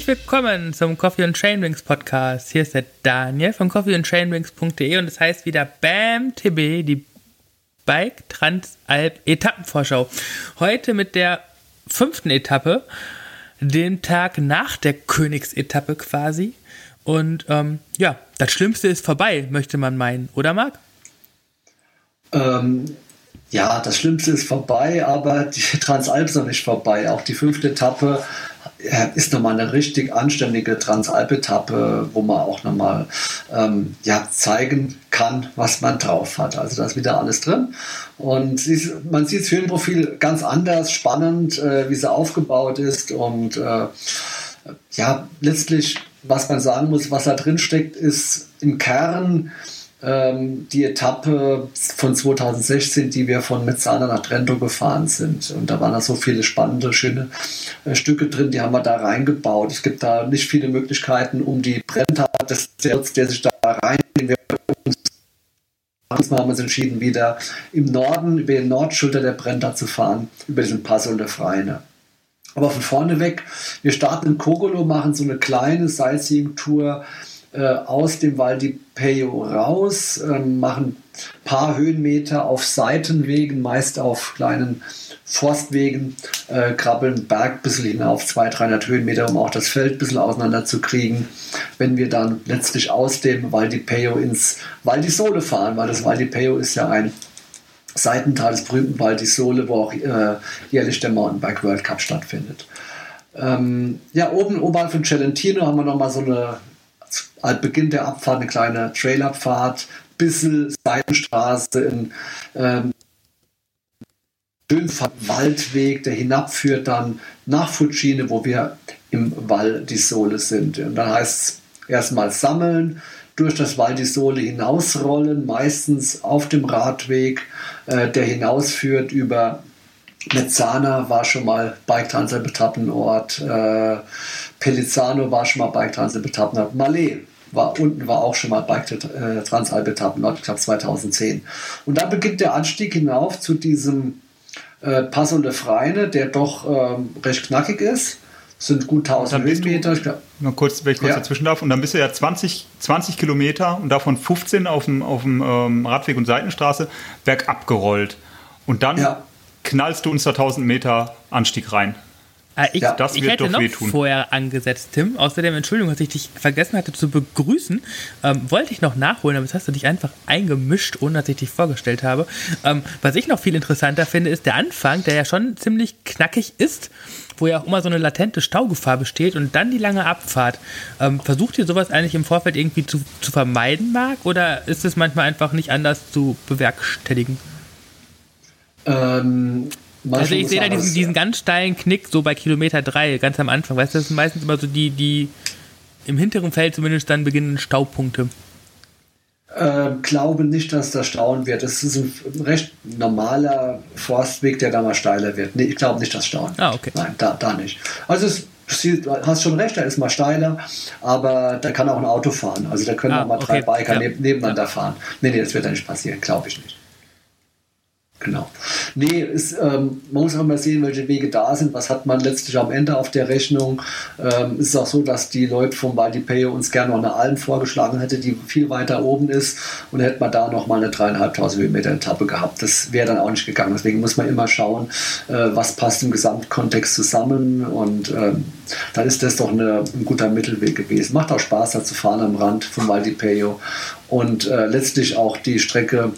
Herzlich willkommen zum Coffee and Chainrings Podcast. Hier ist der Daniel von coffeeandchainrings.de und es das heißt wieder BAM TB, die Bike Transalp Etappenvorschau. Heute mit der fünften Etappe, dem Tag nach der Königsetappe quasi. Und ähm, ja, das Schlimmste ist vorbei, möchte man meinen, oder Marc? Ähm, ja, das Schlimmste ist vorbei, aber die Transalp ist noch nicht vorbei. Auch die fünfte Etappe äh, ist nochmal eine richtig anständige Transalp-Etappe, wo man auch nochmal ähm, ja, zeigen kann, was man drauf hat. Also da ist wieder alles drin. Und man sieht das Höhenprofil ganz anders, spannend, äh, wie sie aufgebaut ist. Und äh, ja, letztlich, was man sagen muss, was da drin steckt, ist im Kern ähm, die Etappe von 2016, die wir von Mezzana nach Trento gefahren sind. Und da waren da so viele spannende, schöne äh, Stücke drin, die haben wir da reingebaut. Es gibt da nicht viele Möglichkeiten, um die Brenta des Zirks, der sich da rein wir uns haben wir uns entschieden, wieder im Norden, über den Nordschulter der Brenta zu fahren, über diesen Pass und der Freine. Aber von vorne weg, wir starten in Kogolo, machen so eine kleine Sightseeing-Tour äh, aus dem Val di Peyo raus, äh, machen ein paar Höhenmeter auf Seitenwegen, meist auf kleinen Forstwegen, äh, krabbeln Berg ein bisschen hinauf, 200, 300 Höhenmeter, um auch das Feld ein bisschen auseinander zu kriegen. Wenn wir dann letztlich aus dem Val di Peyo ins Val di Sole fahren, weil das Val di Peyo ist ja ein Seitental des berühmten Val di Sole, wo auch äh, jährlich der Mountainbike World Cup stattfindet. Ähm, ja, oben oberhalb von Celentino haben wir nochmal so eine Beginn der Abfahrt eine kleine Trailabfahrt, bisschen Seitenstraße in ähm, Waldweg, der hinabführt dann nach Fucine, wo wir im Val di Sole sind. Und dann heißt es erstmal sammeln, durch das Val di Sole hinausrollen, meistens auf dem Radweg, äh, der hinausführt über Mezzana war schon mal Bike Transalp Etappenort, äh, Pellizzano war schon mal Bike Transalp Etappenort, Malé war unten war auch schon mal Bike äh, Transalp Etappenort, ich glaube 2010. Und dann beginnt der Anstieg hinauf zu diesem äh, Passo de Freine, der doch ähm, recht knackig ist. Das sind gut 1000 Höhenmeter. Nur kurz, wenn ich kurz ja. dazwischen darf. Und dann bist du ja 20, 20 Kilometer und davon 15 auf dem, auf dem ähm, Radweg und Seitenstraße bergab gerollt. Und dann ja knallst du uns da 1000 Meter Anstieg rein. Ah, ich, ja, das ich wird hätte doch noch wehtun. vorher angesetzt, Tim. Außerdem, Entschuldigung, dass ich dich vergessen hatte zu begrüßen. Ähm, wollte ich noch nachholen, aber jetzt hast du dich einfach eingemischt, ohne dass ich dich vorgestellt habe. Ähm, was ich noch viel interessanter finde, ist der Anfang, der ja schon ziemlich knackig ist, wo ja auch immer so eine latente Staugefahr besteht und dann die lange Abfahrt. Ähm, versucht ihr sowas eigentlich im Vorfeld irgendwie zu, zu vermeiden, Marc? Oder ist es manchmal einfach nicht anders zu bewerkstelligen? Ähm, also ich sehe da diesen, diesen ganz steilen Knick so bei Kilometer 3, ganz am Anfang. Weißt du, das sind meistens immer so die, die im hinteren Feld zumindest dann beginnenden Staupunkte. Äh, glaube nicht, dass das stauen wird. Es ist ein recht normaler Forstweg, der da mal steiler wird. Nee, ich glaube nicht, dass stauen. Ah, okay. Nein, da, da nicht. Also es du hast schon recht, da ist mal steiler, aber da kann auch ein Auto fahren. Also da können ah, auch mal drei okay. Biker ja. nebeneinander fahren. Nee, nee, das wird da nicht passieren, glaube ich nicht. Genau. Nee, ist, ähm, man muss auch mal sehen, welche Wege da sind. Was hat man letztlich am Ende auf der Rechnung? Ähm, es ist auch so, dass die Leute vom Valdipeo uns gerne noch eine Alm vorgeschlagen hätte, die viel weiter oben ist. Und hätte man da noch mal eine dreieinhalbtausend Höhenmeter Etappe gehabt. Das wäre dann auch nicht gegangen. Deswegen muss man immer schauen, äh, was passt im Gesamtkontext zusammen. Und ähm, dann ist das doch eine, ein guter Mittelweg gewesen. Macht auch Spaß, da zu fahren am Rand vom Valdipeo. Und äh, letztlich auch die Strecke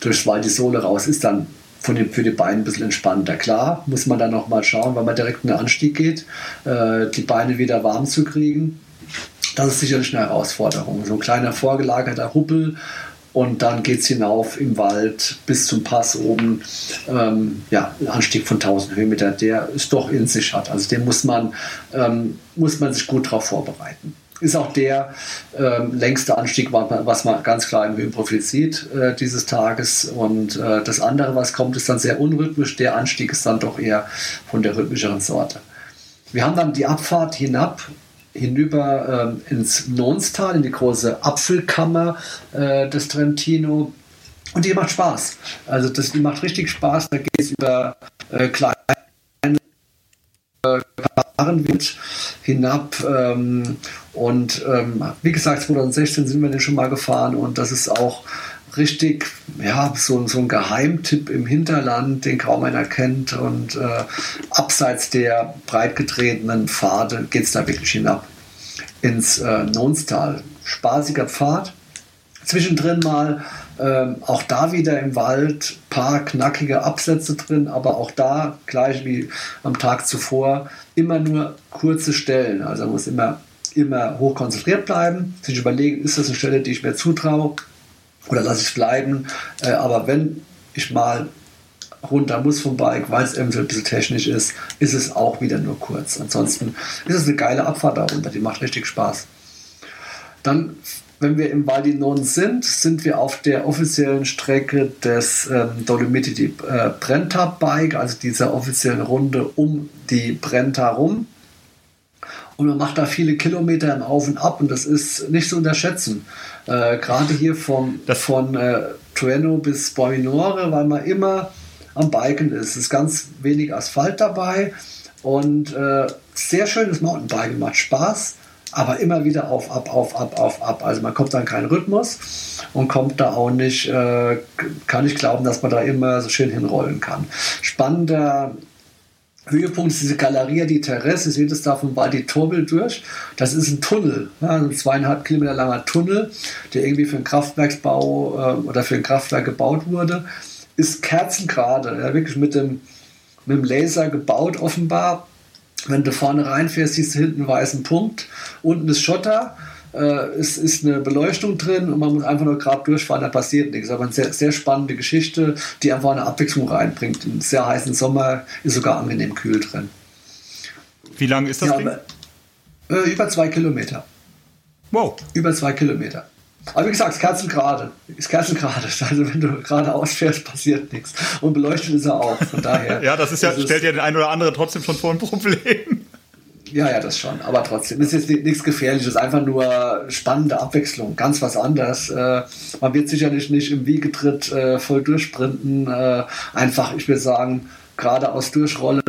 durchs Val di Sole raus ist dann von dem, für die Beine ein bisschen entspannter. Klar, muss man dann noch mal schauen, weil man direkt in den Anstieg geht, äh, die Beine wieder warm zu kriegen. Das ist sicherlich eine Herausforderung. So ein kleiner vorgelagerter Huppel und dann geht es hinauf im Wald bis zum Pass oben. Ähm, ja, ein Anstieg von 1000 Höhenmeter, der es doch in sich hat. Also den muss man, ähm, muss man sich gut darauf vorbereiten ist auch der ähm, längste Anstieg, was man ganz klar im Höhenprofil sieht äh, dieses Tages. Und äh, das andere, was kommt, ist dann sehr unrhythmisch. Der Anstieg ist dann doch eher von der rhythmischeren Sorte. Wir haben dann die Abfahrt hinab hinüber ähm, ins Nonstal, in die große Apfelkammer äh, des Trentino. Und die macht Spaß. Also das, die macht richtig Spaß. Da geht es über äh, kleine äh, gefahren wird, hinab. Ähm, und ähm, wie gesagt, 2016 sind wir den schon mal gefahren und das ist auch richtig, ja, so, so ein Geheimtipp im Hinterland, den kaum einer kennt. Und äh, abseits der breitgetretenen Pfade geht es da wirklich hinab ins äh, Nonstal. Spaßiger Pfad. Zwischendrin mal ähm, auch da wieder im Wald paar knackige Absätze drin, aber auch da gleich wie am Tag zuvor immer nur kurze Stellen. Also man muss immer immer hoch konzentriert bleiben, sich überlegen, ist das eine Stelle, die ich mir zutraue oder lasse ich es bleiben. Äh, aber wenn ich mal runter muss vom Bike, weil es eventuell ein bisschen technisch ist, ist es auch wieder nur kurz. Ansonsten ist es eine geile Abfahrt da runter, die macht richtig Spaß. Dann, wenn wir im Val di Non sind, sind wir auf der offiziellen Strecke des ähm, Dolomiti di äh, Brenta Bike, also dieser offiziellen Runde um die Brenta rum. Und man macht da viele Kilometer im Auf und Ab und das ist nicht zu unterschätzen. Äh, Gerade hier vom, von äh, Trueno bis Boinore, weil man immer am Biken ist. Es ist ganz wenig Asphalt dabei und äh, sehr schönes Mountainbiken, macht Spaß, aber immer wieder auf, ab, auf, ab, auf, ab. Also man kommt dann keinen Rhythmus und kommt da auch nicht, äh, kann ich glauben, dass man da immer so schön hinrollen kann. Spannender Höhepunkt ist diese Galeria di Terrasse, ihr seht es da vom Val di Torbel durch. Das ist ein Tunnel, ja, ein zweieinhalb Kilometer langer Tunnel, der irgendwie für einen Kraftwerksbau äh, oder für ein Kraftwerk gebaut wurde. Ist kerzengerade, ja, wirklich mit dem, mit dem Laser gebaut offenbar. Wenn du vorne reinfährst, siehst du hinten einen weißen Punkt. Unten ist Schotter äh, es ist eine Beleuchtung drin und man muss einfach nur gerade durchfahren, da passiert nichts. Aber eine sehr, sehr spannende Geschichte, die einfach eine Abwechslung reinbringt. Im sehr heißen Sommer ist sogar angenehm kühl drin. Wie lang ist das ja, Ding? Äh, über zwei Kilometer. Wow. Über zwei Kilometer. Aber wie gesagt, es ist kerzengerade. Ist kerzengerade. Also wenn du gerade ausfährst, passiert nichts. Und beleuchtet ist er auch. Von daher. ja, das ist ja, stellt ja den einen oder anderen trotzdem schon vor ein Problem. Ja, ja, das schon. Aber trotzdem ist jetzt nichts Gefährliches, einfach nur spannende Abwechslung, ganz was anderes. Äh, man wird sicherlich nicht im Wiegetritt äh, voll durchsprinten. Äh, einfach, ich würde sagen, geradeaus durchrollen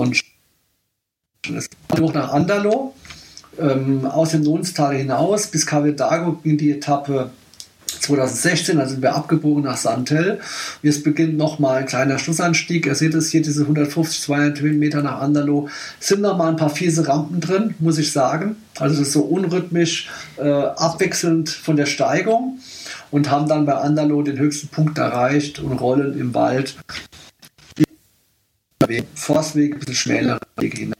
und es hoch nach Andalo. Ähm, aus dem Nonstal hinaus bis Cavedago ging die Etappe 2016, da sind wir abgebogen nach Santel. Jetzt beginnt nochmal ein kleiner Schlussanstieg. Ihr seht es hier, diese 150, 200 Höhenmeter nach Andalo. Sind nochmal ein paar fiese Rampen drin, muss ich sagen. Also es ist so unrhythmisch äh, abwechselnd von der Steigung und haben dann bei Andalo den höchsten Punkt erreicht und rollen im Wald Forstweg, ein bisschen hin.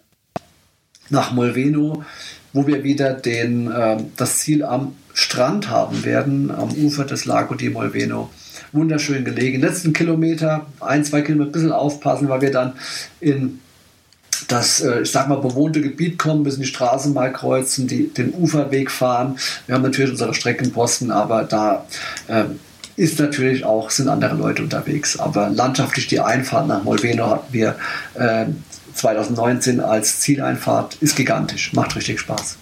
Nach Molveno, wo wir wieder den, äh, das Ziel am Strand haben werden am Ufer des Lago di Molveno. Wunderschön gelegen. Letzten Kilometer, ein, zwei Kilometer, ein bisschen aufpassen, weil wir dann in das, äh, ich sag mal, bewohnte Gebiet kommen, müssen die Straßen mal kreuzen, die, den Uferweg fahren. Wir haben natürlich unsere Streckenposten, aber da äh, ist natürlich auch, sind andere Leute unterwegs. Aber landschaftlich die Einfahrt nach Molveno hatten wir äh, 2019 als Zieleinfahrt, ist gigantisch, macht richtig Spaß.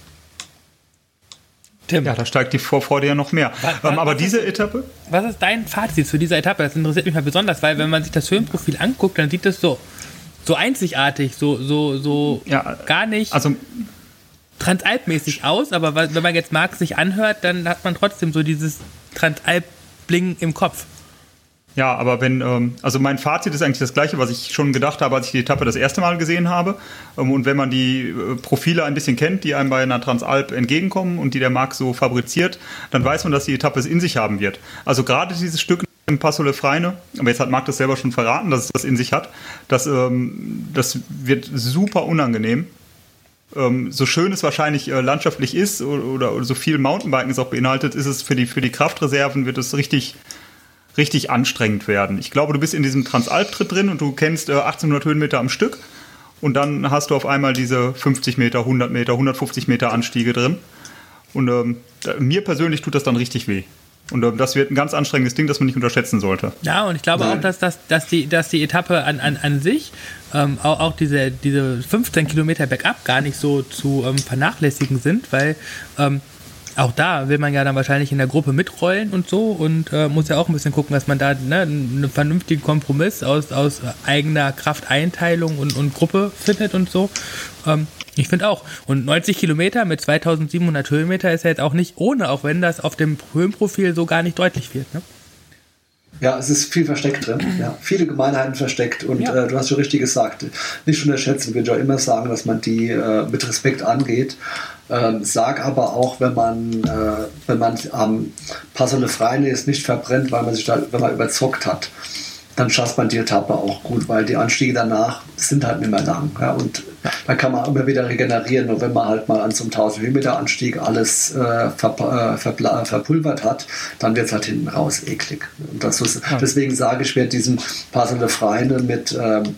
Tim. Ja, da steigt die Vorfreude ja noch mehr. Was, was, ähm, aber diese Etappe? Was ist dein Fazit zu dieser Etappe? Das interessiert mich mal besonders, weil wenn man sich das Höhenprofil anguckt, dann sieht das so, so einzigartig, so, so, so ja, gar nicht also, transalpmäßig aus. Aber wenn man jetzt Marx sich anhört, dann hat man trotzdem so dieses Transalp-Bling im Kopf. Ja, aber wenn, ähm, also mein Fazit ist eigentlich das gleiche, was ich schon gedacht habe, als ich die Etappe das erste Mal gesehen habe. Ähm, und wenn man die äh, Profile ein bisschen kennt, die einem bei einer Transalp entgegenkommen und die der Marc so fabriziert, dann weiß man, dass die Etappe es in sich haben wird. Also gerade dieses Stück im Passo Le Freine, aber jetzt hat Marc das selber schon verraten, dass es das in sich hat, das, ähm, das wird super unangenehm. Ähm, so schön es wahrscheinlich äh, landschaftlich ist oder, oder, oder so viel Mountainbiken es auch beinhaltet, ist es für die, für die Kraftreserven, wird es richtig richtig anstrengend werden. Ich glaube, du bist in diesem Transalp-Tritt drin und du kennst äh, 1800 Höhenmeter am Stück und dann hast du auf einmal diese 50 Meter, 100 Meter, 150 Meter Anstiege drin. Und ähm, mir persönlich tut das dann richtig weh. Und ähm, das wird ein ganz anstrengendes Ding, das man nicht unterschätzen sollte. Ja, und ich glaube Nein. auch, dass, dass, dass, die, dass die Etappe an, an, an sich, ähm, auch, auch diese, diese 15 Kilometer bergab, gar nicht so zu ähm, vernachlässigen sind, weil ähm, auch da will man ja dann wahrscheinlich in der Gruppe mitrollen und so und äh, muss ja auch ein bisschen gucken, dass man da ne, einen vernünftigen Kompromiss aus, aus eigener Krafteinteilung und, und Gruppe findet und so. Ähm, ich finde auch. Und 90 Kilometer mit 2700 Höhenmeter ist ja jetzt auch nicht ohne, auch wenn das auf dem Höhenprofil so gar nicht deutlich wird. Ne? Ja, es ist viel versteckt drin. Ja, viele Gemeinheiten versteckt und ja. äh, du hast schon richtig gesagt. Nicht unterschätzen, würde ich auch immer sagen, dass man die äh, mit Respekt angeht. Ähm, sag aber auch, wenn man, äh, wenn man am Passende Freien ist, nicht verbrennt, weil man sich da, wenn man überzockt hat dann schafft man die Etappe auch gut, weil die Anstiege danach sind halt nicht mehr lang. Ja, und da kann man immer wieder regenerieren. Und wenn man halt mal an so einem 1000 Höhenmeter Anstieg alles äh, ver, äh, verpulvert hat, dann wird es halt hinten raus eklig. Ist, ja. Deswegen sage ich, wer diesen passende Freine mit ähm,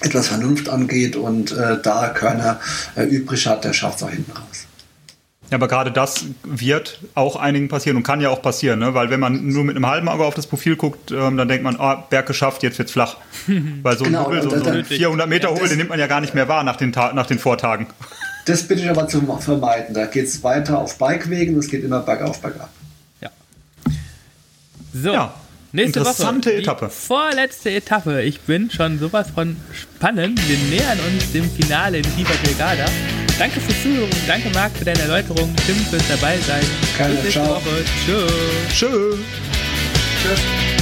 etwas Vernunft angeht und äh, da Körner äh, übrig hat, der schafft es auch hinten raus. Ja, aber gerade das wird auch einigen passieren und kann ja auch passieren, ne? weil wenn man nur mit einem halben Auge auf das Profil guckt, ähm, dann denkt man, oh, Berg geschafft, jetzt wird's flach. weil so ein, genau, Hubbel, so, so ein 400 Meter Hubbel, den nimmt man ja gar nicht mehr wahr nach den, nach den Vortagen. Das bitte ich aber zu vermeiden. Da geht es weiter auf Bikewegen, es geht immer bergauf, bergab. Ja. So. Ja. Nächste Interessante Woche, Etappe. Vorletzte Etappe. Ich bin schon sowas von spannend. Wir nähern uns dem Finale in Viva Delgada. Danke fürs Zuhören. Danke, Marc, für deine Erläuterung. Tim fürs dabei sein. Keine, Bis nächste ciao. Woche. Tschö. Tschö. Tschüss.